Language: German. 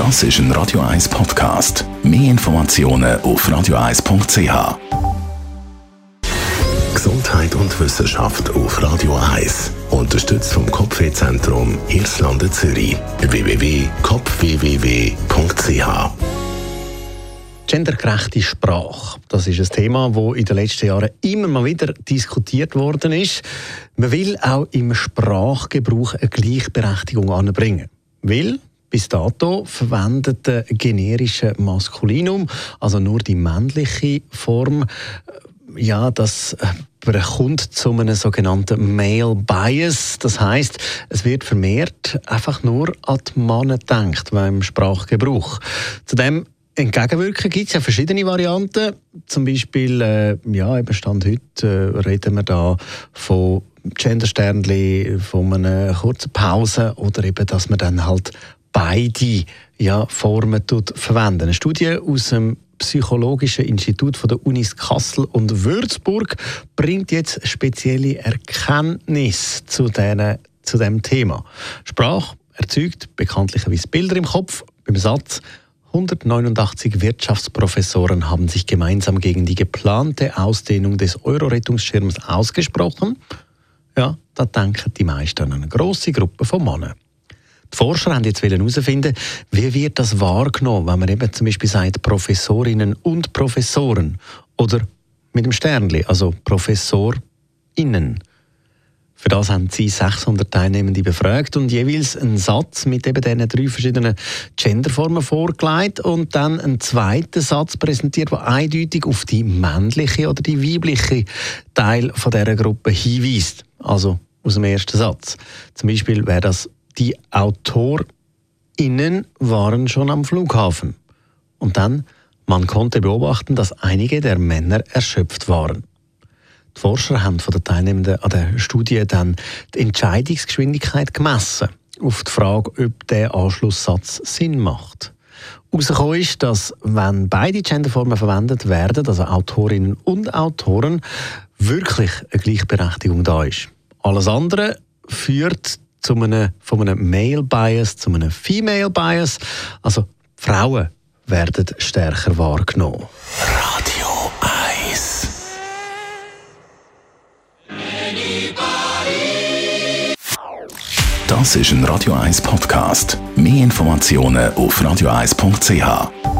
Das ist ein Radio 1 Podcast. Mehr Informationen auf radio1.ch. Gesundheit und Wissenschaft auf Radio 1. Unterstützt vom Kopfwehzentrum Irlande Zürich. www.kopfwww.ch Gendergerechte Sprache. Das ist ein Thema, das in den letzten Jahren immer mal wieder diskutiert worden ist. Man will auch im Sprachgebrauch eine Gleichberechtigung anbringen. Weil bis dato verwendete generische Maskulinum, also nur die männliche Form, äh, ja, das äh, kommt zu einem sogenannten Male Bias. Das heißt, es wird vermehrt einfach nur an die Männer gedacht beim Sprachgebrauch. Zudem Entgegenwirken gibt es ja verschiedene Varianten. Zum Beispiel, äh, ja, eben Stand heute äh, reden wir da von Gendersternli, von einer kurzen Pause oder eben, dass man dann halt beide ja, Formen verwenden. Eine Studie aus dem Psychologischen Institut von der Unis Kassel und Würzburg bringt jetzt spezielle Erkenntnisse zu, denen, zu dem Thema. Sprache erzeugt bekanntlicherweise Bilder im Kopf. Beim Satz 189 Wirtschaftsprofessoren haben sich gemeinsam gegen die geplante Ausdehnung des Euro-Rettungsschirms ausgesprochen. Ja, da denken die meisten an eine grosse Gruppe von Männern. Die Forscher haben jetzt herausfinden, wie wird das wahrgenommen, wenn man eben zum Beispiel sagt Professorinnen und Professoren oder mit dem Sternli, also ProfessorInnen. Für das haben sie 600 Teilnehmende befragt und jeweils einen Satz mit eben diesen drei verschiedenen Genderformen vorgelegt und dann einen zweiten Satz präsentiert, der eindeutig auf die männliche oder die weibliche Teil von dieser Gruppe hinweist. Also aus dem ersten Satz. Zum Beispiel wäre das die AutorInnen waren schon am Flughafen. Und dann, man konnte beobachten, dass einige der Männer erschöpft waren. Die Forscher haben von den Teilnehmenden an der Studie dann die Entscheidungsgeschwindigkeit gemessen, auf die Frage, ob der Anschlusssatz Sinn macht. Herausgekommen ist, dass wenn beide Genderformen verwendet werden, also Autorinnen und Autoren, wirklich eine Gleichberechtigung da ist. Alles andere führt zu einem, von einem Male Bias zu einem Female Bias. Also Frauen werden stärker wahrgenommen. Das ist ein Radio 1 Podcast. Mehr Informationen auf radio1.ch.